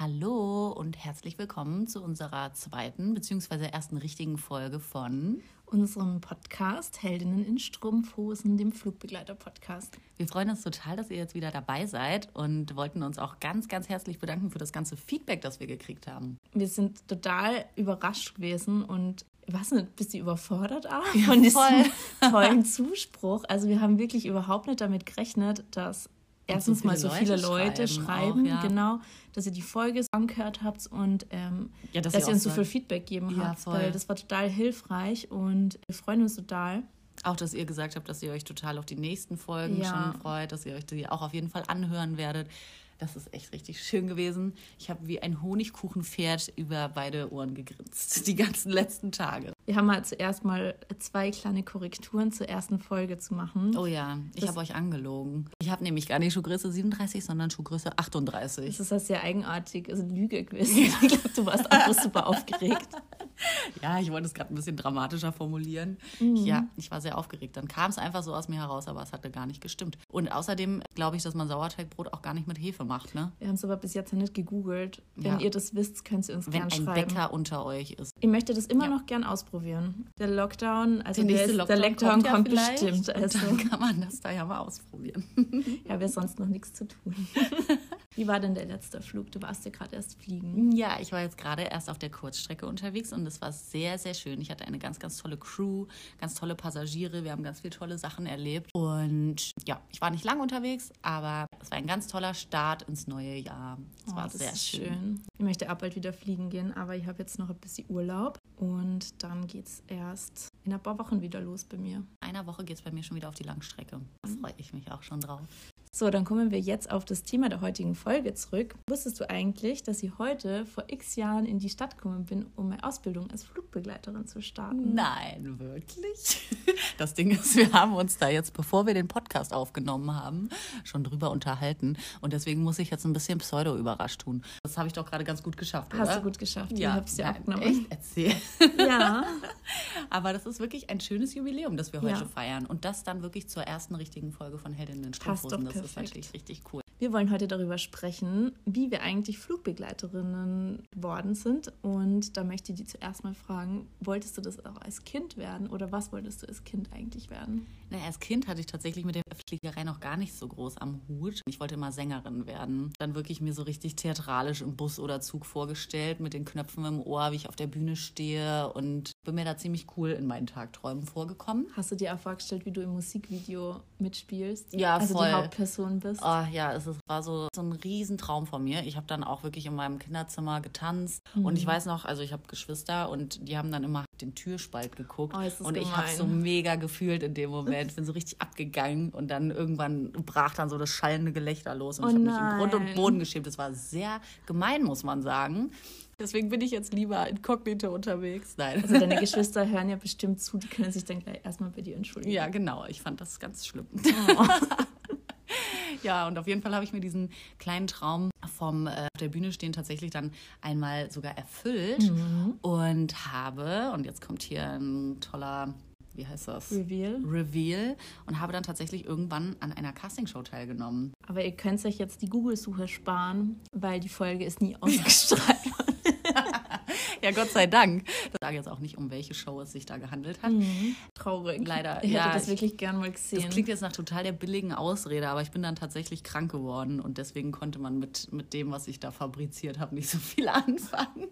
Hallo und herzlich willkommen zu unserer zweiten bzw. ersten richtigen Folge von unserem Podcast Heldinnen in Strumpfhosen, dem Flugbegleiter-Podcast. Wir freuen uns total, dass ihr jetzt wieder dabei seid und wollten uns auch ganz, ganz herzlich bedanken für das ganze Feedback, das wir gekriegt haben. Wir sind total überrascht gewesen und weiß nicht, bist du überfordert auch Ja, von diesem voll. tollen Zuspruch? Also wir haben wirklich überhaupt nicht damit gerechnet, dass erstens so mal so viele Leute schreiben schreiben, auch, ja. genau, dass ihr die Folge angehört habt und ähm, Ja, dass dass, ihr ihr uns so viel Feedback gegeben Ja, habt, voll. weil das war total hilfreich und wir freuen uns total. Auch, dass ihr gesagt habt, dass ihr euch total auf die nächsten Folgen schon freut, dass ihr euch die auch auf jeden Fall anhören werdet. Das ist echt richtig schön gewesen. Ich habe wie ein Honigkuchenpferd über beide Ohren gegrinst, die ganzen letzten Tage. Wir haben halt zuerst mal zwei kleine Korrekturen zur ersten Folge zu machen. Oh ja, ich Das- habe euch angelogen. Ich habe nämlich gar nicht Schuhgröße 37, sondern Schuhgröße 38. Das ist ja sehr eigenartig, also Lüge gewesen. Ich glaube, du warst einfach super aufgeregt. Ja, ich wollte es gerade ein bisschen dramatischer formulieren. Mhm. Ja, ich war sehr aufgeregt. Dann kam es einfach so aus mir heraus, aber es hatte gar nicht gestimmt. Und außerdem glaube ich, dass man Sauerteigbrot auch gar nicht mit Hefe macht, ne? Wir haben es aber bis jetzt noch nicht gegoogelt. Wenn Ja. ihr das wisst, könnt ihr uns Wenn gerne ein schreiben. Bäcker unter euch ist. Ich möchte das immer Ja. noch gern ausprobieren. Der Lockdown, also Der der, ist, der Lockdown Lockdown ja kommt, vielleicht bestimmt. Also dann kann man das da ja mal ausprobieren. ja, wir sonst noch nichts zu tun. Wie war denn der letzte Flug? Du warst ja gerade erst fliegen. Ja, ich war jetzt gerade erst auf der Kurzstrecke unterwegs und es war sehr, sehr schön. Ich hatte eine ganz, ganz tolle Crew, ganz tolle Passagiere. Wir haben ganz viele tolle Sachen erlebt. Und ja, ich war nicht lang unterwegs, aber es war ein ganz toller Start ins neue Jahr. Es Oh, war sehr ist schön. Ich möchte auch bald wieder fliegen gehen, aber ich habe jetzt noch ein bisschen Urlaub. Und dann geht es erst in ein paar Wochen wieder los bei mir. In einer Woche geht es bei mir schon wieder auf die Langstrecke. Da freue ich mich auch schon drauf. So, dann kommen wir jetzt auf das Thema der heutigen Folge zurück. Wusstest du eigentlich, dass ich heute vor x Jahren in die Stadt gekommen bin, um meine Ausbildung als Flugbegleiterin zu starten? Nein, wirklich? Das Ding ist, wir haben uns da jetzt, bevor wir den Podcast aufgenommen haben, schon drüber unterhalten. Und deswegen muss ich jetzt ein bisschen pseudo-überrascht tun. Das habe ich doch gerade ganz gut geschafft, Hast oder? du gut geschafft. Ja, ich habe es dir nein, abgenommen. Echt? Erzähl. Ja. Aber das ist wirklich ein schönes Jubiläum, das wir heute Ja. feiern. Und das dann wirklich zur ersten richtigen Folge von Heldinnen in Strumpfhosen. doch Das ist natürlich richtig cool. Wir wollen heute darüber sprechen, wie wir eigentlich Flugbegleiterinnen geworden sind. Und da möchte ich dich zuerst mal fragen, wolltest du das auch als Kind werden oder was wolltest du als Kind eigentlich werden? Na, als Kind hatte ich tatsächlich mit der Fliegerei noch gar nicht so groß am Hut. Ich wollte immer Sängerin werden. Dann wirklich mir so richtig theatralisch im Bus oder Zug vorgestellt, mit den Knöpfen im Ohr, wie ich auf der Bühne stehe und bin mir da ziemlich cool in meinen Tagträumen vorgekommen. Hast du dir auch vorgestellt, wie du im Musikvideo mitspielst? Ja, also voll. die Hauptperson bist? Oh, ja, es ist- war so, so ein Riesentraum von mir. Ich habe dann auch wirklich in meinem Kinderzimmer getanzt. Und Mhm. ich weiß noch, also ich habe Geschwister und die haben dann immer den Türspalt geguckt. Oh, das und ich habe so mega gefühlt in dem Moment. Bin so richtig abgegangen und dann irgendwann brach dann so das schallende Gelächter los. Und Oh ich habe mich in Grund und. Boden geschämt. Das war sehr gemein, muss man sagen. Deswegen bin ich jetzt lieber inkognito unterwegs. Nein. Also deine Geschwister hören ja bestimmt zu, die können sich dann gleich erstmal bei dir entschuldigen. Ja, genau. Ich fand das ganz schlimm. Oh. Ja, und auf jeden Fall habe ich mir diesen kleinen Traum vom äh, auf der Bühne stehen tatsächlich dann einmal sogar erfüllt Mhm. und habe, und jetzt kommt hier ein toller, wie heißt das? Reveal. Reveal und habe dann tatsächlich irgendwann an einer Castingshow teilgenommen. Aber ihr könnt euch jetzt die Google-Suche sparen, weil die Folge ist nie ausgestrahlt. Ja, Gott sei Dank. Ich sage jetzt auch nicht, um welche Show es sich da gehandelt hat. Traurig. Leider, Ich ja, hätte das ich- wirklich gern mal gesehen. Das klingt jetzt nach total der billigen Ausrede, aber ich bin dann tatsächlich krank geworden und deswegen konnte man mit, mit dem, was ich da fabriziert habe, nicht so viel anfangen.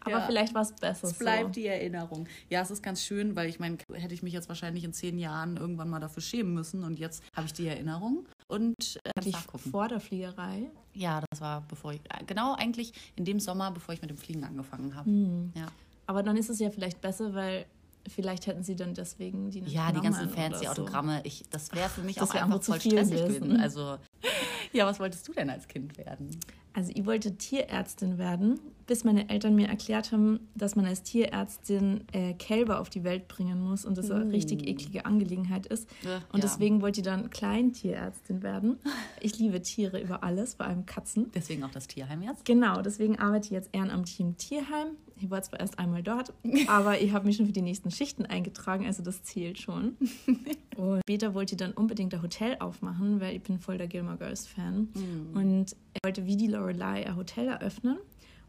Aber Ja. vielleicht war es besser. Es bleibt die Erinnerung. Ja, es ist ganz schön, weil ich meine, hätte ich mich jetzt wahrscheinlich in zehn Jahren irgendwann mal dafür schämen müssen und jetzt habe ich die Erinnerung und äh, nachgucken. vor der Fliegerei. Ja, das war bevor ich, äh, genau eigentlich in dem Sommer, bevor ich mit dem Fliegen angefangen habe. Hm. Ja. Aber dann ist es ja vielleicht besser, weil vielleicht hätten sie dann deswegen die nicht Ja, die ganzen fancy oder so. Autogramme, ich, das wäre für mich Das auch einfach voll stressig gewesen. gewesen. Also, ja, was wolltest du denn als Kind werden? Also ich wollte Tierärztin werden, bis meine Eltern mir erklärt haben, dass man als Tierärztin äh, Kälber auf die Welt bringen muss und das eine richtig Mm. eklige Angelegenheit ist. Ja, Und ja. deswegen wollte ich dann Kleintierärztin werden. Ich liebe Tiere über alles, vor allem Katzen. Deswegen auch das Tierheim jetzt. Genau, deswegen arbeite ich jetzt ehrenamtlich im Tierheim. Ich war zwar erst einmal dort, aber ich habe mich schon für die nächsten Schichten eingetragen, also das zählt schon. Und später wollte ich dann unbedingt ein Hotel aufmachen, weil ich bin voll der Gilmore Girls Fan. Und ich wollte wie die Lorelei ein Hotel eröffnen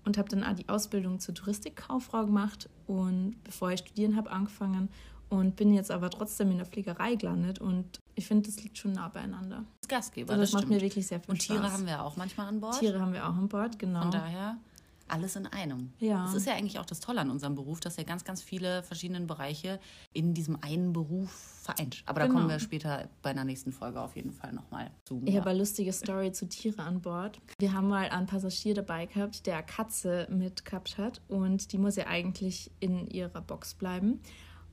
und habe dann auch die Ausbildung zur Touristikkauffrau gemacht und bevor ich studieren habe angefangen und bin jetzt aber trotzdem in der Fliegerei gelandet und ich finde, das liegt schon nah beieinander. Als Gastgeber, Also das, das, macht stimmt. mir wirklich sehr viel Und Tiere Spaß. haben wir auch manchmal an Bord. Tiere haben wir auch an Bord, genau. Von daher alles in einem. Ja. Das ist ja eigentlich auch das Tolle an unserem Beruf, dass er ganz, ganz viele verschiedene Bereiche in diesem einen Beruf vereint. Aber da Genau. kommen wir später bei einer nächsten Folge auf jeden Fall nochmal zu. Ich habe eine lustige Story zu Tiere an Bord. Wir haben mal einen Passagier dabei gehabt, der Katze mit gehabt hat und die muss ja eigentlich in ihrer Box bleiben.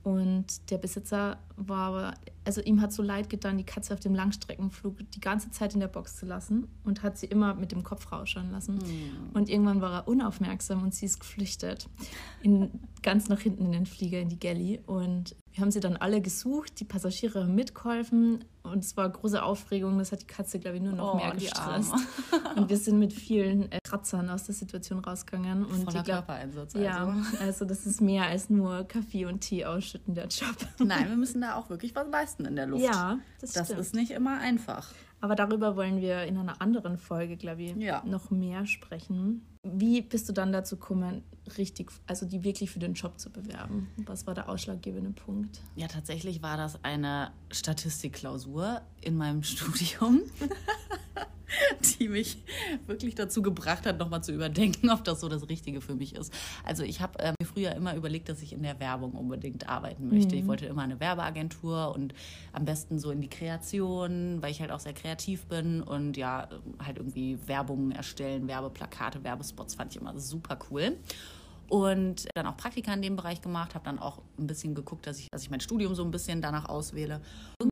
Und der Besitzer war aber, also ihm hat so leid getan, die Katze auf dem Langstreckenflug die ganze Zeit in der Box zu lassen und hat sie immer mit dem Kopf rausschauen lassen. Und irgendwann war er unaufmerksam und sie ist geflüchtet. In, ganz nach hinten in den Flieger, in die Galley. Und wir haben sie dann alle gesucht, die Passagiere haben mitgeholfen und es war große Aufregung. Das hat die Katze, glaube ich, nur noch Oh, mehr gestresst. Und wir sind mit vielen äh, Kratzern aus der Situation rausgegangen. Und Voller ich glaub, Körpereinsatz. ja, Also. also das ist mehr als nur Kaffee und Tee ausschütten, der Job. Nein, wir müssen da auch wirklich was leisten in der Luft. Ja, das, Das stimmt. ist nicht immer einfach. Aber darüber wollen wir in einer anderen Folge, glaube ich, Ja. noch mehr sprechen. Wie bist du dann dazu gekommen, richtig, also die wirklich für den Job zu bewerben? Was war der ausschlaggebende Punkt? Ja, tatsächlich war das eine Statistikklausur in meinem Studium, die mich wirklich dazu gebracht hat, nochmal zu überdenken, ob das so das Richtige für mich ist. Also ich habe äh, mir früher immer überlegt, dass ich in der Werbung unbedingt arbeiten möchte. Ich wollte immer eine Werbeagentur und am besten so in die Kreation, weil ich halt auch sehr kreativ bin und ja, halt irgendwie Werbung erstellen, Werbeplakate, Werbespots fand ich immer super cool. Und dann auch Praktika in dem Bereich gemacht, habe dann auch ein bisschen geguckt, dass ich, dass ich mein Studium so ein bisschen danach auswähle.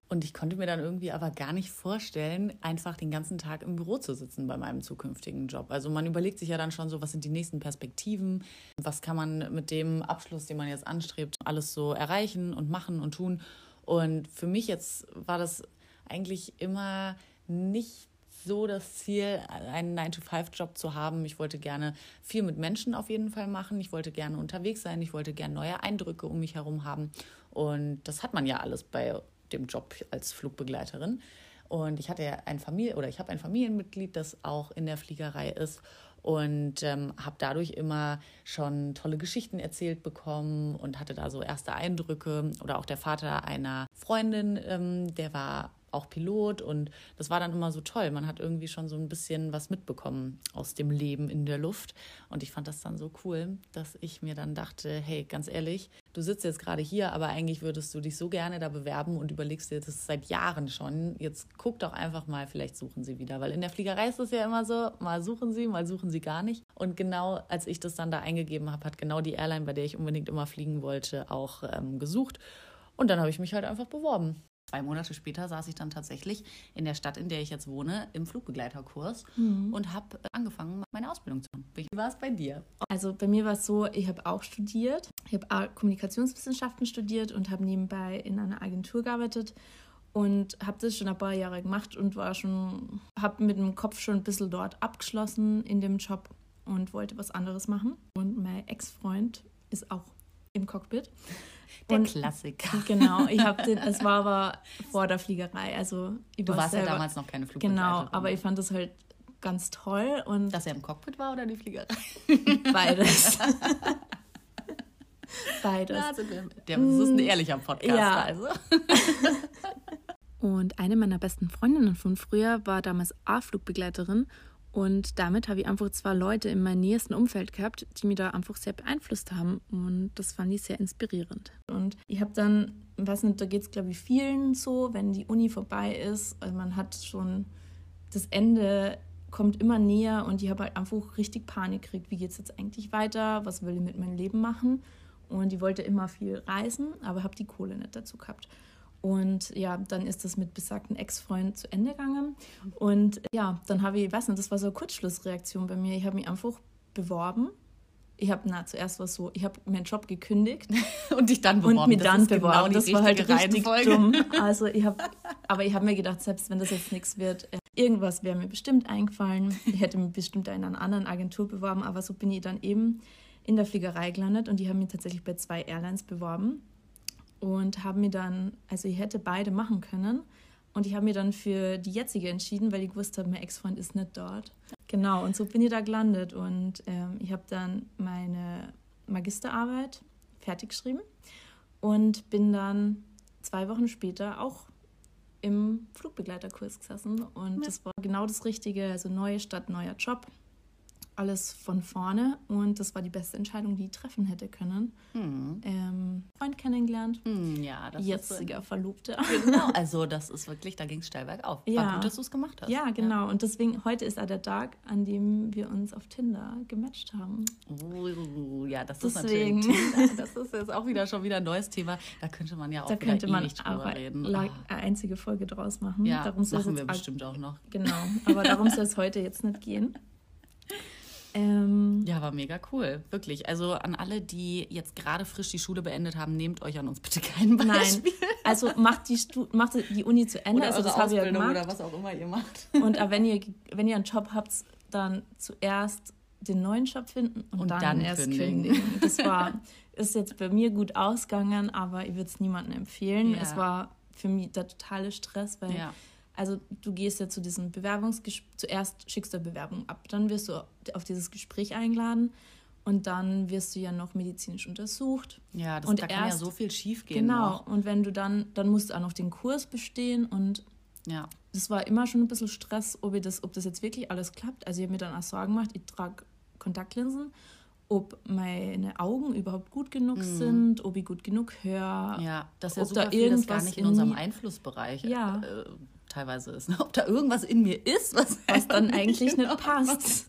Und ich konnte mir dann irgendwie aber gar nicht vorstellen, einfach den ganzen Tag im Büro zu sitzen bei meinem zukünftigen Job. Also man überlegt sich ja dann schon so, was sind die nächsten Perspektiven, was kann man mit dem Abschluss, den man jetzt anstrebt, alles so erreichen und machen und tun. Und für mich jetzt war das eigentlich immer nicht so das Ziel, einen 9-to-5-Job zu haben. Ich wollte gerne viel mit Menschen auf jeden Fall machen. Ich wollte gerne unterwegs sein. Ich wollte gerne neue Eindrücke um mich herum haben. Und das hat man ja alles bei dem Job als Flugbegleiterin. Und ich hatte ja ein Familie oder ich habe ein Familienmitglied, das auch in der Fliegerei ist und ähm, habe dadurch immer schon tolle Geschichten erzählt bekommen und hatte da so erste Eindrücke. Oder auch der Vater einer Freundin, ähm, der war auch Pilot und das war dann immer so toll. Man hat irgendwie schon so ein bisschen was mitbekommen aus dem Leben in der Luft und ich fand das dann so cool, dass ich mir dann dachte, hey, ganz ehrlich, du sitzt jetzt gerade hier, aber eigentlich würdest du dich so gerne da bewerben und überlegst dir das seit Jahren schon. Jetzt guck doch einfach mal, vielleicht suchen sie wieder, weil in der Fliegerei ist es ja immer so, mal suchen sie, mal suchen sie gar nicht. Und genau als ich das dann da eingegeben habe, hat genau die Airline, bei der ich unbedingt immer fliegen wollte, auch ähm, gesucht. Und dann habe ich mich halt einfach beworben. Zwei Monate später saß ich dann tatsächlich in der Stadt, in der ich jetzt wohne, im Flugbegleiterkurs und habe angefangen, meine Ausbildung zu machen. Wie war es bei dir? Also bei mir war es so, ich habe auch studiert. Ich habe Kommunikationswissenschaften studiert und habe nebenbei in einer Agentur gearbeitet und habe das schon ein paar Jahre gemacht und war schon, habe mit dem Kopf schon ein bisschen dort abgeschlossen in dem Job und wollte was anderes machen. Und mein Ex-Freund ist auch im Cockpit. Der Und- Klassiker. Genau, ich habe den, es war aber vor der Fliegerei, also ich Du war warst ja selber, damals noch keine Flugbegleiterin. Genau, aber ich fand das halt ganz toll und Dass er im Cockpit war oder die Fliegerei? beides. beides. Wir- Der, das ist ein ehrlicher Podcast. Ja. Also. Und eine meiner besten Freundinnen von früher war damals A-Flugbegleiterin. Und damit habe ich einfach zwei Leute in meinem nächsten Umfeld gehabt, die mich da einfach sehr beeinflusst haben. Und das fand ich sehr inspirierend. Und ich habe dann, weiß nicht, da geht es glaube ich vielen so, wenn die Uni vorbei ist. Also man hat schon das Ende kommt immer näher und ich habe halt einfach richtig Panik gekriegt. Wie geht es jetzt eigentlich weiter? Was will ich mit meinem Leben machen? Und ich wollte immer viel reisen, aber habe die Kohle nicht dazu gehabt. Und ja, dann ist das mit besagten Ex-Freund zu Ende gegangen. Und ja, dann habe ich, weiß nicht, das war so eine Kurzschlussreaktion bei mir. Ich habe mich einfach beworben ich habe na zuerst was so, ich habe meinen Job gekündigt und dich dann beworben. Und mich dann das beworben. Genau das war halt richtig dumm. Also ich habe, aber ich habe mir gedacht, selbst wenn das jetzt nichts wird, äh, irgendwas wäre mir bestimmt eingefallen. Ich hätte mich bestimmt in einer anderen Agentur beworben, aber so bin ich dann eben in der Fliegerei gelandet und die haben mich tatsächlich bei zwei Airlines beworben und haben mir dann, also ich hätte beide machen können. Und ich habe mir dann für die jetzige entschieden, weil ich gewusst habe, mein Ex-Freund ist nicht dort. Genau, und so bin ich da gelandet. Und ähm, ich habe dann meine Magisterarbeit fertig geschrieben und bin dann zwei Wochen später auch im Flugbegleiterkurs gesessen. Und ja. das war genau das Richtige. Also neue Stadt, neuer Job alles von vorne und das war die beste Entscheidung, die ich treffen hätte können. Hm. Ähm, Freund kennengelernt, hm, ja, das jetziger so Verlobter. Genau, also das ist wirklich, da ging es steil bergauf. Ja. War gut, dass du es gemacht hast. Ja, genau. Ja. Und deswegen, heute ist auch der Tag, an dem wir uns auf Tinder gematcht haben. Uh, ja, das deswegen. ist natürlich Tinder. Das ist jetzt auch wieder schon wieder ein neues Thema. Da könnte man ja auch da könnte man auch reden. eine ah. einzige Folge draus machen. Ja, darum machen wir bestimmt auch noch. Genau, aber darum soll es heute jetzt nicht gehen. Ähm, ja, war mega cool, wirklich. Also an alle, die jetzt gerade frisch die Schule beendet haben, nehmt euch an uns bitte kein Beispiel. Nein, also macht die, Stu macht die Uni zu Ende. Oder also das habe ich ja gemacht. Oder was auch immer ihr macht. Und wenn ihr, wenn ihr einen Job habt, dann zuerst den neuen Job finden und, und dann, dann, erst kündigen. kündigen. Das war, ist jetzt bei mir gut ausgegangen, aber ich würde es niemandem empfehlen. Ja. Es war für mich der totale Stress, weil ja also du gehst ja zu diesem Bewerbungsgespräch, zuerst schickst du eine Bewerbung ab, dann wirst du auf dieses Gespräch eingeladen und dann wirst du ja noch medizinisch untersucht. Ja, das, und da erst, kann ja so viel schief gehen. Genau, noch. und wenn du dann, dann musst du auch noch den Kurs bestehen und ja. das war immer schon ein bisschen Stress, ob, das, ob das jetzt wirklich alles klappt. Also ich habe mir dann auch Sorgen gemacht, ich trage Kontaktlinsen ob meine Augen überhaupt gut genug mhm. sind, ob ich gut genug höre. Ja, das ist ja super da viel, das gar nicht in, in unserem Einflussbereich ja. Teilweise ist. Ne? Ob da irgendwas in mir ist, was, was dann eigentlich nicht passt.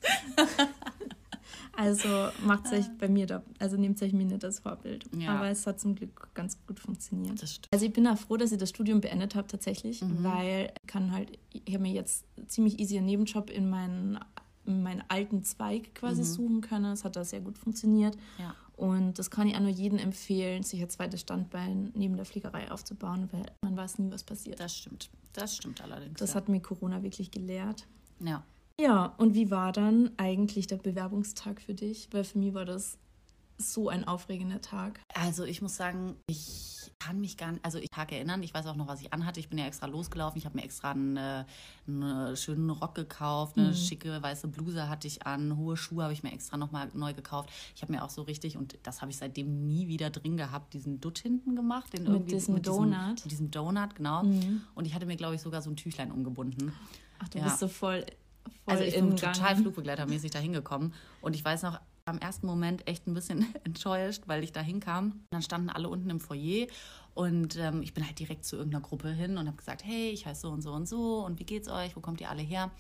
also macht euch bei mir da, also nehmt euch mir nicht das Vorbild. Ja. Aber es hat zum Glück ganz gut funktioniert. Also ich bin auch froh, dass ich das Studium beendet habe tatsächlich, mhm. weil ich kann halt, ich habe mir jetzt ziemlich easy einen Nebenjob in meinen meinen alten Zweig quasi mhm. suchen können. Es hat da sehr gut funktioniert. Ja. Und das kann ich auch nur jedem empfehlen, sich ein zweites Standbein neben der Fliegerei aufzubauen, weil man weiß nie, was passiert. Das stimmt. Das stimmt allerdings. Das ja. hat mir Corona wirklich gelehrt. Ja. Ja, und wie war dann eigentlich der Bewerbungstag für dich? Weil für mich war das so ein aufregender Tag. Also ich muss sagen, ich kann mich gar nicht, also ich Tag erinnern, ich weiß auch noch, was ich anhatte. Ich bin ja extra losgelaufen, ich habe mir extra einen, einen, schönen Rock gekauft, eine mhm. schicke weiße Bluse hatte ich an, hohe Schuhe habe ich mir extra nochmal neu gekauft. Ich habe mir auch so richtig, und das habe ich seitdem nie wieder drin gehabt, diesen Dutt hinten gemacht. Den mit diesem mit Donut. Diesem, mit diesem Donut, genau. Mhm. Und ich hatte mir, glaube ich, sogar so ein Tüchlein umgebunden. Ach, du ja. bist so voll also ich bin total flugbegleitermäßig da hingekommen. Und ich weiß noch, am ersten Moment echt ein bisschen enttäuscht, weil ich da hinkam. Dann standen alle unten im Foyer und ähm, ich bin halt direkt zu irgendeiner Gruppe hin und habe gesagt, hey, ich heiße so und so und so und wie geht's euch? Wo kommt ihr alle her?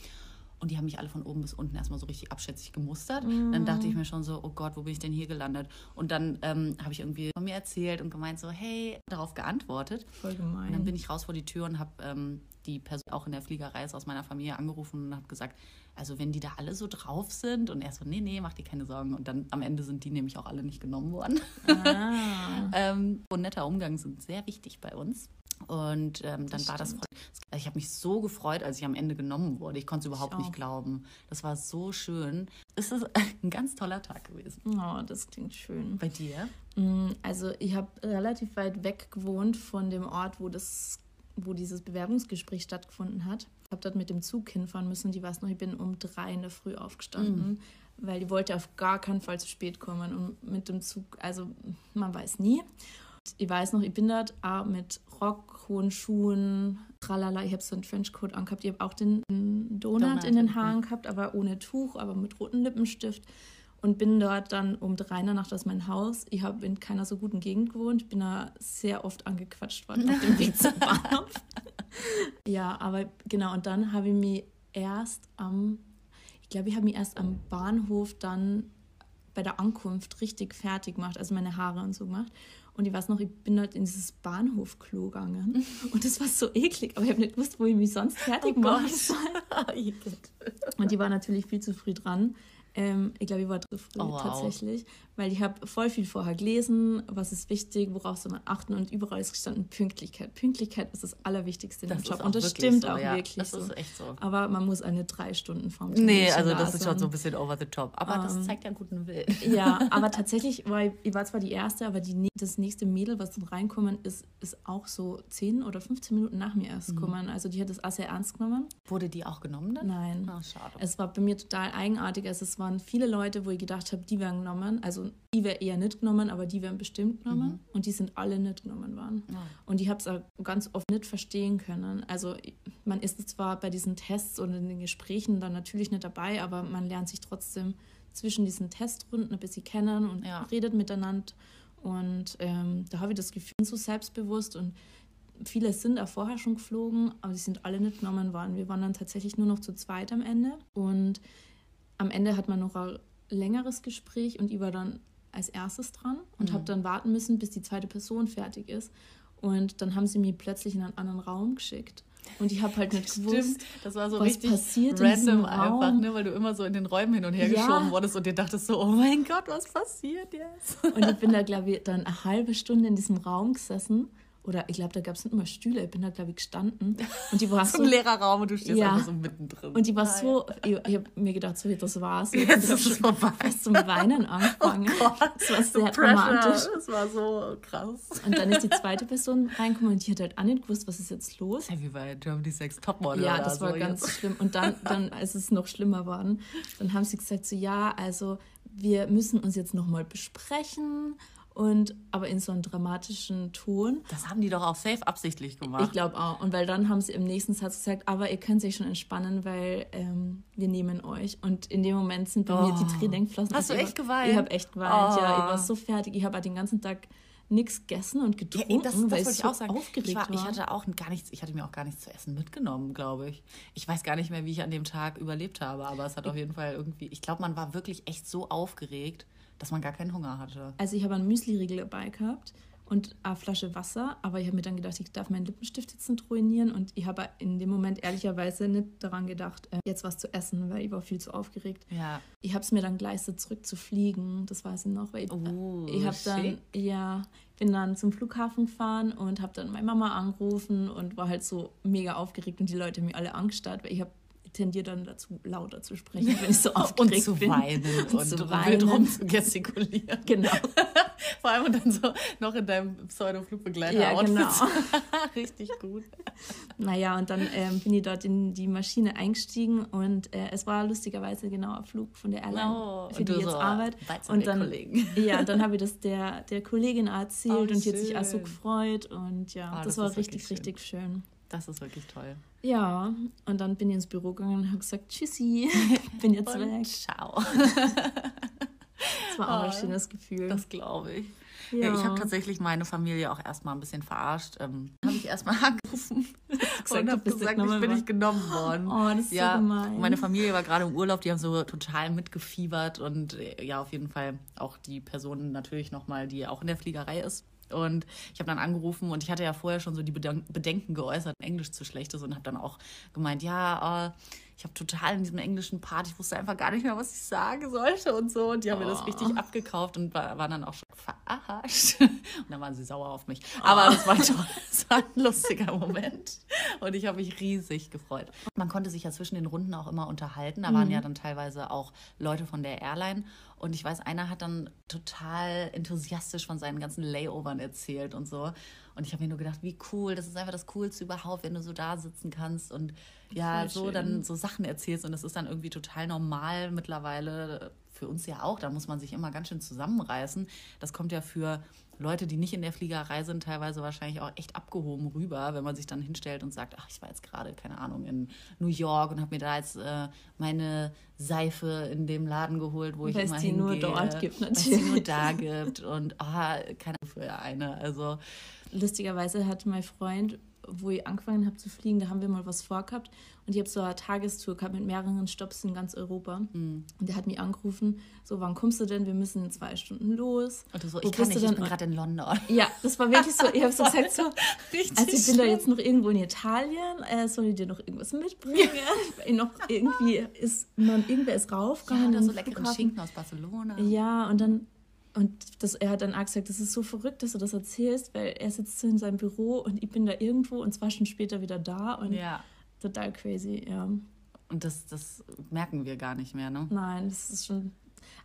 Und die haben mich alle von oben bis unten erstmal so richtig abschätzig gemustert. Mm. Dann dachte ich mir schon so, oh Gott, wo bin ich denn hier gelandet? Und dann ähm, habe ich irgendwie von mir erzählt und gemeint so, hey, darauf geantwortet. Voll gemein. Und dann bin ich raus vor die Tür und habe ähm, die Person auch in der Fliegerei ist aus meiner Familie angerufen und habe gesagt, also wenn die da alle so drauf sind und er so, nee, nee, mach dir keine Sorgen. Und dann am Ende sind die nämlich auch alle nicht genommen worden. Ah. ähm, und netter Umgang sind sehr wichtig bei uns. Und ähm, dann das war das. Also ich habe mich so gefreut, als ich am Ende genommen wurde. Ich konnte es überhaupt nicht glauben. Das war so schön. Es ist ein ganz toller Tag gewesen. Oh, das klingt schön. Bei dir? Mm, also ich habe relativ weit weg gewohnt von dem Ort, wo das wo dieses Bewerbungsgespräch stattgefunden hat. Ich habe dort mit dem Zug hinfahren müssen. Die weiß noch, ich bin um drei in der Früh aufgestanden, mhm. weil die wollte auf gar keinen Fall zu spät kommen. Und mit dem Zug, also man weiß nie. Ich weiß noch, ich bin dort auch mit Rock, hohen Schuhen, tralala. Ich habe so einen Trenchcoat angehabt. Ich habe auch den Donut, Donut in den Haaren gehabt, aber ohne Tuch, aber mit rotem Lippenstift und bin dort dann um drei in der Nacht aus meinem Haus. Ich habe in keiner so guten Gegend gewohnt, bin da sehr oft angequatscht worden auf dem Weg zum Bahnhof. ja, aber genau, und dann habe ich mich erst am, ich glaube, ich habe mich erst am Bahnhof dann bei der Ankunft richtig fertig gemacht, also meine Haare und so gemacht. Und ich weiß noch, ich bin dort in dieses Bahnhofklo gegangen. Und das war so eklig, aber ich habe nicht gewusst, wo ich mich sonst fertig oh machen soll. und die war natürlich viel zu früh dran. Ähm, ich glaube, ich war früh oh, wow. tatsächlich, weil ich habe voll viel vorher gelesen, was ist wichtig, worauf soll man achten und überall ist gestanden Pünktlichkeit. Pünktlichkeit ist das Allerwichtigste in dem Job und das stimmt so, auch ja. wirklich das so. ist echt so. Aber man muss eine drei Stunden vom Termin Nee, also das ist schon so ein bisschen over the top, aber um, das ähm, zeigt ja einen guten Willen. Ja, aber tatsächlich, weil ich war zwar die Erste, aber die, das nächste Mädel, was dann reinkommen, ist, ist auch so 10 oder 15 Minuten nach mir erst mhm. gekommen. Also die hat das auch sehr ernst genommen. Wurde die auch genommen dann? Nein. Oh, schade. Es war bei mir total eigenartig. Also es waren viele Leute, wo ich gedacht habe, die werden genommen. Also die wäre eher nicht genommen, aber die werden bestimmt genommen. Mhm. Und die sind alle nicht genommen worden. Ja. Und ich habe es auch ganz oft nicht verstehen können. Also man ist zwar bei diesen Tests und in den Gesprächen dann natürlich nicht dabei, aber man lernt sich trotzdem zwischen diesen Testrunden ein bisschen kennen und ja. redet miteinander. Und ähm, da habe ich das Gefühl, so selbstbewusst und viele sind auch vorher schon geflogen, aber die sind alle nicht genommen worden. Wir waren dann tatsächlich nur noch zu zweit am Ende und am Ende hat man noch ein längeres Gespräch und ich war dann als erstes dran und mhm. habe dann warten müssen, bis die zweite Person fertig ist. Und dann haben sie mich plötzlich in einen anderen Raum geschickt. Und ich habe halt nicht Stimmt. gewusst, das war so was richtig passiert random einfach, ne, weil du immer so in den Räumen hin und her ja. geschoben wurdest und dir dachtest so, oh mein Gott, was passiert jetzt? Und ich bin da, glaube ich, dann eine halbe Stunde in diesem Raum gesessen oder ich glaube, da gab es nicht immer Stühle. Ich bin da, glaube ich, gestanden. Und die war so. ein leerer Raum und du stehst ja. einfach so mittendrin. Und die war Nein. so. Ich, ich habe mir gedacht, so, das war's. Jetzt ist es vorbei. Fast zum Weinen angefangen. Oh Gott. Das war sehr so dramatisch. Das war so krass. Und dann ist die zweite Person reingekommen und die hat halt auch nicht gewusst, was ist jetzt los. Ja, wie bei Germany Sex Topmodel. Ja, das war so ganz jetzt. schlimm. Und dann, dann ist es noch schlimmer geworden. Dann haben sie gesagt, so, ja, also wir müssen uns jetzt nochmal besprechen und aber in so einem dramatischen Ton. Das haben die doch auch safe absichtlich gemacht. Ich glaube auch. Und weil dann haben sie im nächsten Satz gesagt, aber ihr könnt sich schon entspannen, weil ähm, wir nehmen euch. Und in dem Moment sind bei oh. mir die oh. Tränen geflossen. Hast du echt geweint? Ich habe echt geweint, oh. ja. Ich war so fertig. Ich habe den ganzen Tag nichts gegessen und getrunken, ja, das, das weil ich so auch sagen. aufgeregt ich war, war. Ich hatte auch gar nichts, ich hatte mir auch gar nichts zu essen mitgenommen, glaube ich. Ich weiß gar nicht mehr, wie ich an dem Tag überlebt habe, aber es hat auf jeden Fall irgendwie, ich glaube, man war wirklich echt so aufgeregt dass man gar keinen Hunger hatte. Also ich habe einen Müsli-Riegel dabei gehabt und eine Flasche Wasser, aber ich habe mir dann gedacht, ich darf meinen Lippenstift jetzt nicht ruinieren und ich habe in dem Moment ehrlicherweise nicht daran gedacht, äh, jetzt was zu essen, weil ich war viel zu aufgeregt. Ja. Ich habe es mir dann gleich zurück zu fliegen, das weiß ich noch, weil ich, oh, ich habe dann ja bin dann zum Flughafen gefahren und habe dann meine Mama angerufen und war halt so mega aufgeregt und die Leute haben mich alle angestarrt, weil ich habe tendiere dann dazu, lauter zu sprechen, wenn ich so aufgeregt und zu bin. Weinen und, und zu weinen. rum zu gestikulieren. Genau. Vor allem und dann so noch in deinem Pseudo-Flugbegleiter ja, genau. Richtig gut. Naja, und dann ähm, bin ich dort in die Maschine eingestiegen und äh, es war lustigerweise genau ein Flug von der Airline, oh, für die ich jetzt so arbeite. Und dann, ja, dann habe ich das der, der Kollegin erzählt oh, und die hat sich auch so gefreut und ja, oh, das, das war richtig, richtig schön. Das ist wirklich toll. Ja, und dann bin ich ins Büro gegangen und habe gesagt, tschüssi, bin jetzt weg. Ciao. das war auch oh, ein schönes Gefühl. Das glaube ich. Ja. ja. ich habe tatsächlich meine Familie auch erstmal ein bisschen verarscht. Ähm, habe ich erstmal angerufen gesagt, und habe gesagt, ich bin nicht genommen worden. Oh, das ist ja, so gemein. Meine Familie war gerade im Urlaub, die haben so total mitgefiebert und äh, ja, auf jeden Fall auch die Person natürlich nochmal, die auch in der Fliegerei ist. Und ich habe dann angerufen und ich hatte ja vorher schon so die Bedenken geäußert, Englisch zu schlecht ist und habe dann auch gemeint, ja, uh, ich habe total in diesem englischen Part, ich wusste einfach gar nicht mehr, was ich sagen sollte und so. Und die haben oh. mir das richtig oh. abgekauft und war, waren dann auch schon verarscht. Und dann waren sie sauer auf mich. Oh. Aber das war toll. Es war ein lustiger Moment. Und ich habe mich riesig gefreut. Man konnte sich ja zwischen den Runden auch immer unterhalten. Da waren mhm. ja dann teilweise auch Leute von der Airline. Und ich weiß, einer hat dann total enthusiastisch von seinen ganzen Layovern erzählt und so. Und ich habe mir nur gedacht, wie cool, das ist einfach das Coolste überhaupt, wenn du so da sitzen kannst und ja, Voll so schön. dann so Sachen erzählst. Und das ist dann irgendwie total normal mittlerweile, für uns ja auch. Da muss man sich immer ganz schön zusammenreißen. Das kommt ja für Leute, die nicht in der Fliegerei sind, teilweise wahrscheinlich auch echt abgehoben rüber, wenn man sich dann hinstellt und sagt, ach, ich war jetzt gerade, keine Ahnung, in New York und habe mir da jetzt äh, meine Seife in dem Laden geholt, wo ich Weil's immer die hingehe. nur dort gibt, natürlich. Weil es die nur da gibt und oh, keine für eine. Also lustigerweise hat mein Freund wo ich angefangen habe zu fliegen, da haben wir mal was vorgehabt und ich habe so eine Tagestour gehabt mit mehreren Stops in ganz Europa. Mhm. Und der hat mich angerufen, so, wann kommst du denn? Wir müssen in zwei Stunden los. Und du so, ich kann nicht, ich bin gerade in London. Ja, das war wirklich so, ich habe so gesagt, so, Richtig also ich bin da jetzt noch irgendwo in Italien, äh, soll ich dir noch irgendwas mitbringen? noch irgendwie ist, man, irgendwer ist raufgegangen. Ja, oder so leckeren Schinken aus Barcelona. Ja, und dann und das, er hat dann auch gesagt, das ist so verrückt, dass du das erzählst, weil er sitzt so in seinem Büro und ich bin da irgendwo und zwei Stunden später wieder da und ja. total crazy, ja. Und das, das merken wir gar nicht mehr, ne? Nein, das ist schon.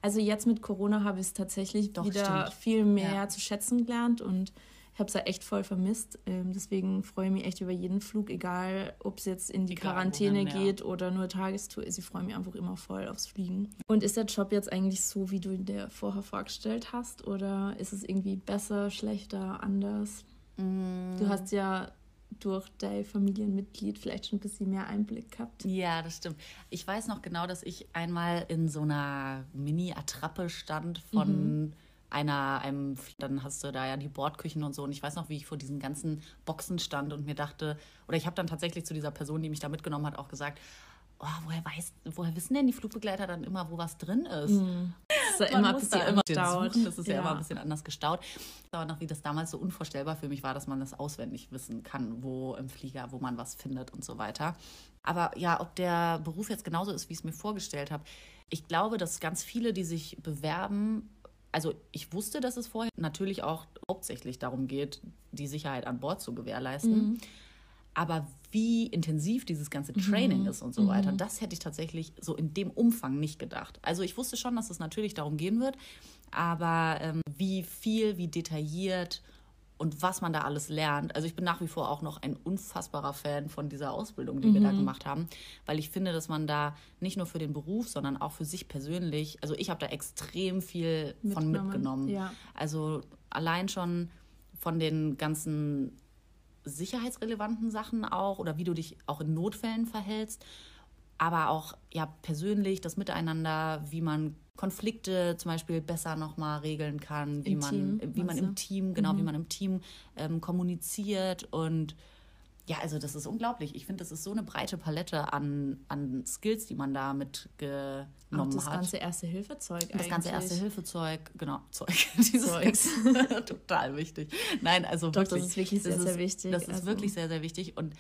Also jetzt mit Corona habe ich es tatsächlich Doch, wieder stimmt. viel mehr ja. zu schätzen gelernt und habe es ja echt voll vermisst. Ähm, deswegen freue ich mich echt über jeden Flug, egal ob es jetzt in die egal, Quarantäne wohin, geht ja. oder nur Tagestour ist. Ich freue mich einfach immer voll aufs Fliegen. Und ist der Job jetzt eigentlich so, wie du ihn dir vorher vorgestellt hast? Oder ist es irgendwie besser, schlechter, anders? Mm. Du hast ja durch dein Familienmitglied vielleicht schon ein bisschen mehr Einblick gehabt. Ja, das stimmt. Ich weiß noch genau, dass ich einmal in so einer Mini-Attrappe stand von. Mhm einer, einem, dann hast du da ja die Bordküchen und so. Und ich weiß noch, wie ich vor diesen ganzen Boxen stand und mir dachte, oder ich habe dann tatsächlich zu dieser Person, die mich da mitgenommen hat, auch gesagt, oh, woher weiß, woher wissen denn die Flugbegleiter dann immer, wo was drin ist? Mm. Das ist ja immer ein bisschen immer gestaut. Suchen. Das ist ja. ja. immer ein bisschen anders gestaut. Aber noch wie das damals so unvorstellbar für mich war, dass man das auswendig wissen kann, wo im Flieger, wo man was findet und so weiter. Aber ja, ob der Beruf jetzt genauso ist, wie ich es mir vorgestellt habe. Ich glaube, dass ganz viele, die sich bewerben, also ich wusste, dass es vorher natürlich auch hauptsächlich darum geht, die Sicherheit an Bord zu gewährleisten. Mhm. Aber wie intensiv dieses ganze Training mhm. ist und so weiter, mhm. das hätte ich tatsächlich so in dem Umfang nicht gedacht. Also ich wusste schon, dass es natürlich darum gehen wird, aber ähm, wie viel, wie detailliert und was man da alles lernt. Also ich bin nach wie vor auch noch ein unfassbarer Fan von dieser Ausbildung, die mhm. wir da mhm. gemacht haben, weil ich finde, dass man da nicht nur für den Beruf, sondern auch für sich persönlich, also ich habe da extrem viel von mitgenommen. Ja. Also allein schon von den ganzen sicherheitsrelevanten Sachen auch oder wie du dich auch in Notfällen verhältst, aber auch ja persönlich das Miteinander, wie man Konflikte zum Beispiel besser nochmal regeln kann, wie Im man, Team, wie man im Team, genau, mhm. wie man im Team ähm, kommuniziert und ja, also das ist unglaublich. Ich finde, das ist so eine breite Palette an, an Skills, die man da mitgenommen hat. Das ganze Erste-Hilfe-Zeug Das eigentlich. ganze Erste-Hilfe-Zeug, genau, Zeug. Dieses Zeugs. total wichtig. Nein, also Doch, wirklich. das ist wirklich sehr, ist, sehr wichtig. Das also. ist wirklich sehr, sehr wichtig und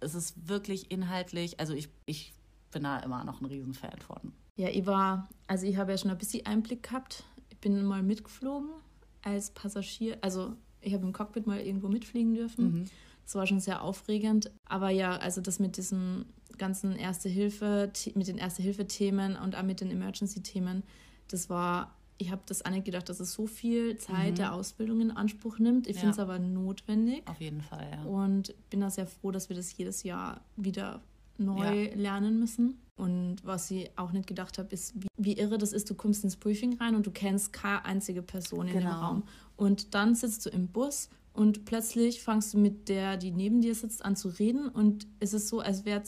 es ist wirklich inhaltlich, also ich, ich bin da immer noch ein Riesenfan von. Ja, ich war, also ich habe ja schon ein bisschen Einblick gehabt. Ich bin mal mitgeflogen als Passagier. Also ich habe im Cockpit mal irgendwo mitfliegen dürfen. Mhm. Das war schon sehr aufregend. Aber ja, also das mit diesen ganzen Erste-Hilfe, mit den Erste-Hilfe-Themen und auch mit den Emergency-Themen, das war, ich habe das auch nicht gedacht, dass es so viel Zeit mhm. der Ausbildung in Anspruch nimmt. Ich ja. finde es aber notwendig. Auf jeden Fall, ja. Und bin da sehr froh, dass wir das jedes Jahr wieder neu ja. lernen müssen. Und was ich auch nicht gedacht habe, ist, wie, wie, irre das ist, du kommst ins Briefing rein und du kennst keine einzige Person in dem genau. Raum. Und dann sitzt du im Bus und plötzlich fangst du mit der, die neben dir sitzt, an zu reden und es ist so, als wäre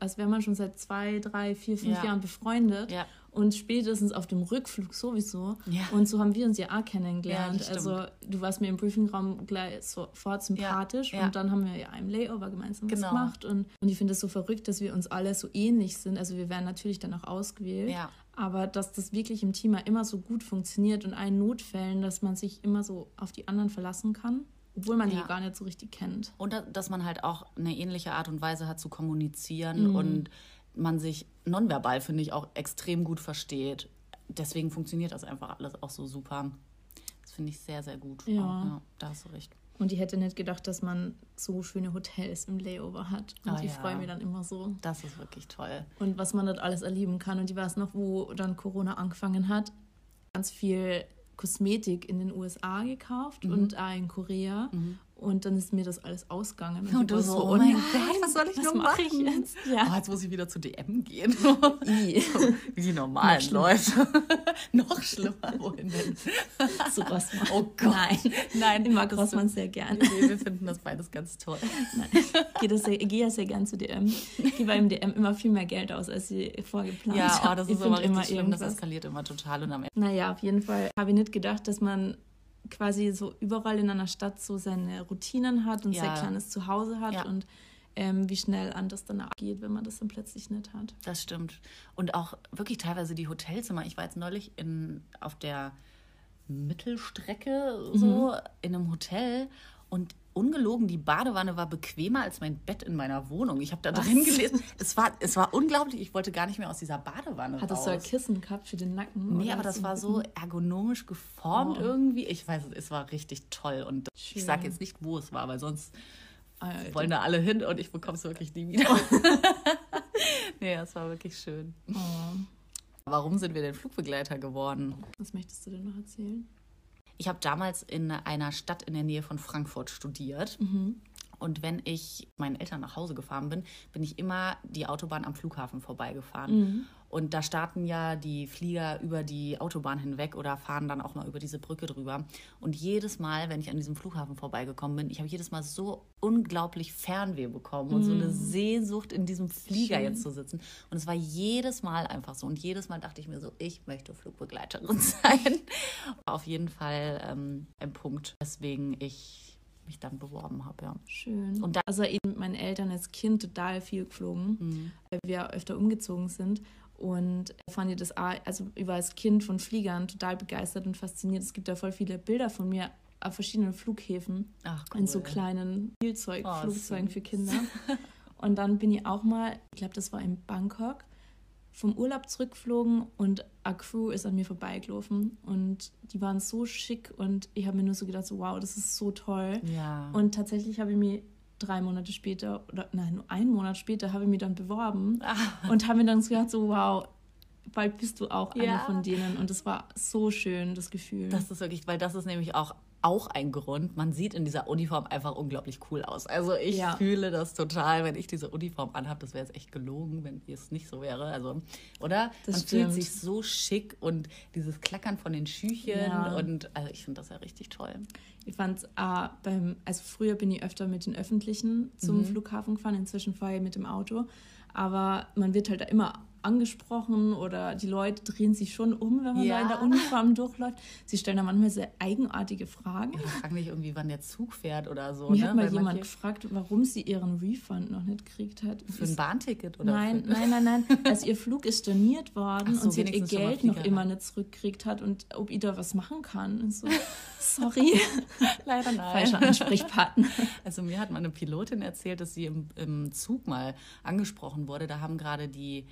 als wäre man schon seit zwei, drei, vier, fünf ja. Jahren befreundet. Ja. Und spätestens auf dem Rückflug sowieso. Ja. Und so haben wir uns ja auch kennengelernt. Ja, also du warst mir im Briefingraum gleich sofort sympathisch ja. und dann haben wir ja im Layover gemeinsam genau. was gemacht. Und, und ich finde es so verrückt, dass wir uns alle so ähnlich sind. Also wir werden natürlich dann auch ausgewählt. Aber dass das wirklich im Team immer so gut funktioniert und in Notfällen, dass man sich immer so auf die anderen verlassen kann obwohl man ja. die gar nicht so richtig kennt. Und dass man halt auch eine ähnliche Art und Weise hat zu kommunizieren mhm. und man sich nonverbal, finde ich, auch extrem gut versteht. Deswegen funktioniert das einfach alles auch so super. Das finde ich sehr, sehr gut. Ja. ja. Da hast du recht. Und ich hätte nicht gedacht, dass man so schöne Hotels im Layover hat. Und oh, ich ja. freue mich dann immer so. Das ist wirklich toll. Und was man dort alles erleben kann. Und ich weiß noch, wo dann Corona angefangen hat. Ganz viel Kosmetik in den USA gekauft mhm. und auch in Korea. Mhm. Und dann ist mir das alles ausgegangen. Und, und du so, oh, oh mein Gott, was soll ich was nur machen? Ich jetzt? Ja. Oh, jetzt muss ich wieder zu DM gehen. Wie die normalen Noch Leute. Noch schlimmer. Wohin denn? Zu Rossmann. Oh Gott. Nein, Nein ich mag Rossmann sehr gerne. Nee, wir finden das beides ganz toll. Nein. Ich gehe, sehr, gehe ja sehr gern zu DM. Ich gebe beim DM immer viel mehr Geld aus, als sie vorgeplant ja, oh, das ist immer richtig immer schlimm. Irgendwas. Das eskaliert immer total. Und am Ende. Naja, auf jeden Fall habe ich nicht gedacht, dass man quasi so überall in einer Stadt so seine Routinen hat und Ja. sein kleines Zuhause hat Ja. und ähm, wie schnell anders dann abgeht, wenn man das dann plötzlich nicht hat. Das stimmt. Und auch wirklich teilweise die Hotelzimmer. Ich war jetzt neulich in, auf der Mittelstrecke so in einem Hotel und ungelogen, die Badewanne war bequemer als mein Bett in meiner Wohnung. Ich habe da drin gelesen. Es war, es war unglaublich. Ich wollte gar nicht mehr aus dieser Badewanne Hat das raus. so ein Kissen gehabt für den Nacken? Nee, aber das war so Rücken? ergonomisch geformt Oh. irgendwie. Ich weiß es, war richtig toll. Und ich Schön. sage jetzt nicht, wo es war, weil sonst Alter. wollen da alle hin und ich bekomme es wirklich nie wieder. nee, es war wirklich schön. Oh, Warum sind wir denn Flugbegleiter geworden? was möchtest du denn noch erzählen? Ich habe damals in einer Stadt in der Nähe von Frankfurt studiert. Und wenn ich meinen Eltern nach Hause gefahren bin, bin ich immer die Autobahn am Flughafen vorbeigefahren. Und da starten ja die Flieger über die Autobahn hinweg oder fahren dann auch mal über diese Brücke drüber. Und jedes Mal, wenn ich an diesem Flughafen vorbeigekommen bin, ich habe jedes Mal so unglaublich Fernweh bekommen und so eine Sehnsucht in diesem Flieger Schön. jetzt zu sitzen. Und es war jedes Mal einfach so. Und jedes Mal dachte ich mir so, ich möchte Flugbegleiterin sein. Auf jeden Fall ähm, ein Punkt, weswegen ich mich dann beworben habe, ja. Schön. Und da- also eben mit meinen Eltern als Kind total viel geflogen, weil wir öfter umgezogen sind. Und fand ich das also ich war als Kind von Fliegern total begeistert und fasziniert. Es gibt da voll viele Bilder von mir auf verschiedenen Flughäfen Ach, in so cool. kleinen Spielzeugflugzeugen süß. für Kinder. Und dann bin ich auch mal, ich glaube, das war in Bangkok, vom Urlaub zurückgeflogen und eine Crew ist an mir vorbeigelaufen und die waren so schick und ich habe mir nur so gedacht, so, wow, das ist so toll. Ja. Und tatsächlich habe ich mich drei Monate später, oder nein, nur einen Monat später, habe ich mich dann beworben Ah. und habe mir dann so gedacht, so, wow, bald bist du auch eine Ja. von denen. Und das war so schön, das Gefühl. Das ist wirklich, weil das ist nämlich auch, auch ein Grund. Man sieht in dieser Uniform einfach unglaublich cool aus. Also ich Ja. fühle das total, wenn ich diese Uniform anhabe. Das wäre jetzt echt gelogen, wenn es nicht so wäre. Also, oder? Das Man stimmt. fühlt sich so schick und dieses Klackern von den Schüchen Ja. und also ich finde das ja richtig toll. Ich fand es beim, also früher bin ich öfter mit den Öffentlichen zum Mhm. Flughafen gefahren, inzwischen fahre ich mit dem Auto. Aber man wird halt da immer angesprochen oder die Leute drehen sich schon um, wenn man Ja. da in der Uniform durchläuft. Sie stellen da manchmal sehr eigenartige Fragen. Ja, fragen mich irgendwie, wann der Zug fährt oder so. Mir ne? hat mal Weil jemand gefragt, warum sie ihren Refund noch nicht gekriegt hat. Für ein Bahnticket oder Nein, nein, nein, nein. Also ihr Flug ist storniert worden so, und sie hat ihr Geld noch immer nicht zurückgekriegt hat und ob ich da was machen kann. Und so, sorry, Leider nein. falscher Ansprechpartner. Also mir hat mal eine Pilotin erzählt, dass sie im, im Zug mal angesprochen wurde. Da haben gerade die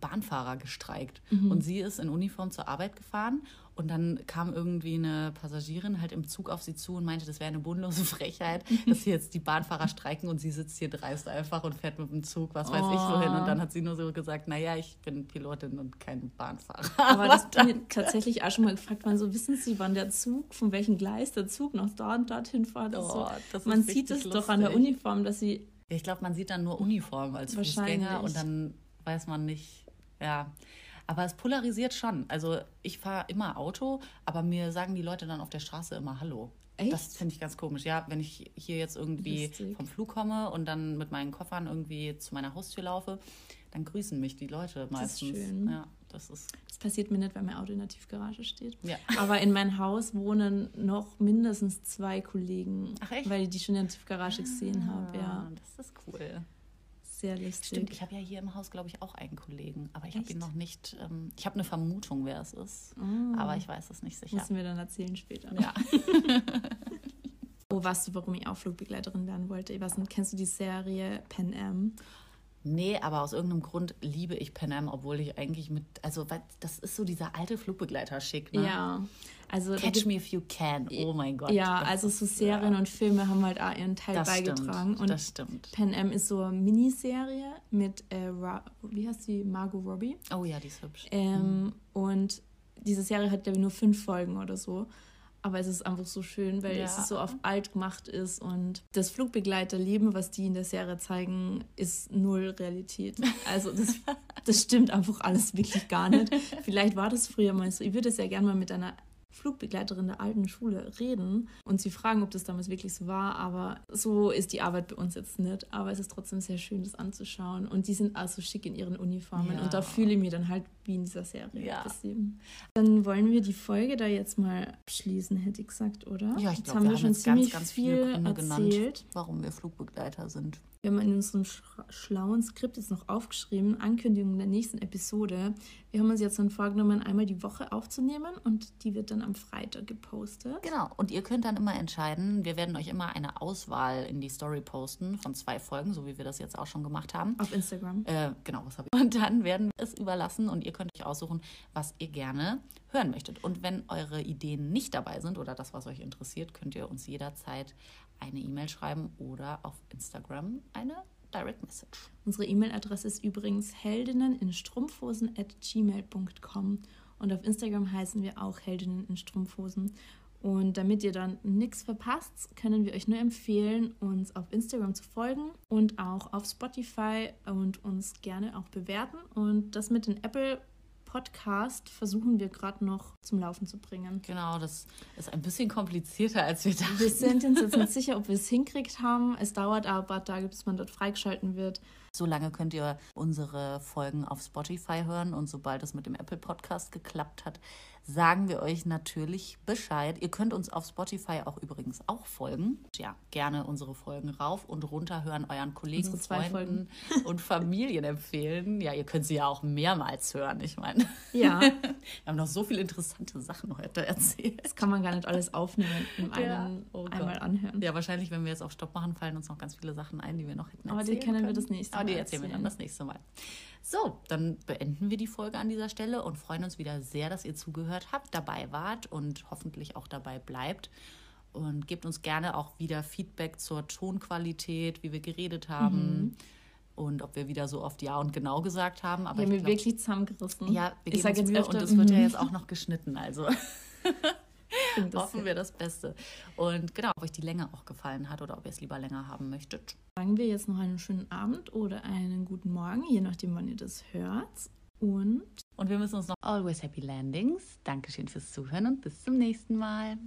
Bahnfahrer gestreikt. Mhm. Und sie ist in Uniform zur Arbeit gefahren. Und dann kam irgendwie eine Passagierin halt im Zug auf sie zu und meinte, das wäre eine bodenlose Frechheit, dass hier jetzt die Bahnfahrer streiken und sie sitzt hier dreist einfach und fährt mit dem Zug, was weiß ich Oh. wohin. Und dann hat sie nur so gesagt, naja, ich bin Pilotin und kein Bahnfahrer. Aber das bin ich tatsächlich auch schon mal gefragt worden, so wissen Sie, wann der Zug, von welchem Gleis der Zug noch da und dorthin fährt. Oh, so. Man sieht es richtig doch an der lustig. Uniform, dass sie Ich glaube, man sieht dann nur Uniform als. Fußgänger und dann weiß man nicht, ja. Aber es polarisiert schon. Also ich fahre immer Auto, aber mir sagen die Leute dann auf der Straße immer Hallo. Echt? Das finde ich ganz komisch. Ja, wenn ich hier jetzt irgendwie Lustig. vom Flug komme und dann mit meinen Koffern irgendwie zu meiner Haustür laufe, dann grüßen mich die Leute ist meistens. schön. Ja, das ist. Das passiert mir nicht, weil mein Auto in der Tiefgarage steht. Ja. Aber in meinem Haus wohnen noch mindestens zwei Kollegen, Ach, echt? weil ich die schon in der Tiefgarage gesehen habe. Ja, Ah, Das ist cool. Sehr lustig. Stimmt, ich habe ja hier im Haus, glaube ich, auch einen Kollegen. Aber ich habe ihn noch nicht. Ähm, ich habe eine Vermutung, wer es ist. Ah. Aber ich weiß es nicht sicher. Müssen wir dann erzählen später. Ja. Oh, weißt du, warum ich auch Flugbegleiterin werden wollte? Nicht, kennst du die Serie Pan Am? Nee, aber aus irgendeinem Grund liebe ich Pan Am, obwohl ich eigentlich mit, also das ist so dieser alte Flugbegleiter-Schick, ne? Ja. Also, Catch me if you can. Oh mein Gott. Ja, also so Serien ja, und Filme haben halt auch ihren Teil das beigetragen. Stimmt, und das stimmt. Pan Am ist so eine Miniserie mit, äh, wie heißt sie, Margot Robbie. Oh ja, die ist hübsch. Ähm, Und diese Serie hat, glaube ich, nur fünf Folgen oder so. Aber es ist einfach so schön, weil Ja. es so auf alt gemacht ist. Und das Flugbegleiterleben, was die in der Serie zeigen, ist null Realität. Also das, das stimmt einfach alles wirklich gar nicht. Vielleicht war das früher mal so. Ich würde es ja gerne mal mit einer Flugbegleiterin der alten Schule reden und sie fragen, ob das damals wirklich so war. Aber so ist die Arbeit bei uns jetzt nicht. Aber es ist trotzdem sehr schön, das anzuschauen. Und die sind also schick in ihren Uniformen. Ja. Und da fühle ich mich dann halt wie in dieser Serie. Ja. Dann wollen wir die Folge da jetzt mal abschließen, hätte ich gesagt, oder? Ja, ich glaube, wir, wir haben schon ziemlich ganz, ganz viel Gründe erzählt. genannt, warum wir Flugbegleiter sind. Wir haben in unserem schlauen Skript jetzt noch aufgeschrieben, Ankündigung der nächsten Episode. Wir haben uns jetzt dann vorgenommen, einmal die Woche aufzunehmen und die wird dann am Freitag gepostet. Genau, und ihr könnt dann immer entscheiden. Wir werden euch immer eine Auswahl in die Story posten von zwei Folgen, so wie wir das jetzt auch schon gemacht haben. Auf Instagram. Äh, genau, was habe ich. Und dann werden wir es überlassen und ihr könnt euch aussuchen, was ihr gerne hören möchtet. Und wenn eure Ideen nicht dabei sind oder das, was euch interessiert, könnt ihr uns jederzeit eine E-Mail schreiben oder auf Instagram eine Direct Message. Unsere E-Mail-Adresse ist übrigens heldinnen in Strumpfhosen at gmail.com und auf Instagram heißen wir auch Heldinnen in Strumpfhosen. Und damit ihr dann nichts verpasst, können wir euch nur empfehlen, uns auf Instagram zu folgen und auch auf Spotify und uns gerne auch bewerten. Und das mit den Apple Podcast versuchen wir gerade noch zum Laufen zu bringen. Genau, das ist ein bisschen komplizierter, als wir dachten. Wir sind uns jetzt nicht sicher, ob wir es hinkriegt haben. Es dauert aber paar bis man dort freigeschalten wird. Solange könnt ihr unsere Folgen auf Spotify hören und sobald es mit dem Apple Podcast geklappt hat, sagen wir euch natürlich Bescheid. Ihr könnt uns auf Spotify auch übrigens auch folgen. Ja, gerne unsere Folgen rauf und runter hören, euren Kollegen, Freunden und Familien empfehlen. Ja, ihr könnt sie ja auch mehrmals hören, ich meine. Ja. Wir haben noch so viele interessante Sachen heute erzählt. Das kann man gar nicht alles aufnehmen und ja. oh einmal anhören. Ja, wahrscheinlich, wenn wir jetzt auf Stopp machen, fallen uns noch ganz viele Sachen ein, die wir noch hätten Aber die kennen können. wir das nächste Mal. Aber die erzählen erzählen. wir dann das nächste Mal. So, dann beenden wir die Folge an dieser Stelle und freuen uns wieder sehr, dass ihr zugehört habt, dabei wart und hoffentlich auch dabei bleibt. Und gebt uns gerne auch wieder Feedback zur Tonqualität, wie wir geredet haben. Mhm. Und ob wir wieder so oft Ja und Genau gesagt haben. Aber wir haben wir wirklich zusammengerissen. Ja, wir geben uns Mühe und es wird ja mhm. jetzt auch noch geschnitten. Also hoffen wir das Beste. Und genau, ob euch die Länge auch gefallen hat oder ob ihr es lieber länger haben möchtet. Sagen wir jetzt noch einen schönen Abend oder einen guten Morgen, je nachdem, wann ihr das hört. Und, und wir müssen uns noch Always Happy Landings. Dankeschön fürs Zuhören und bis zum nächsten Mal.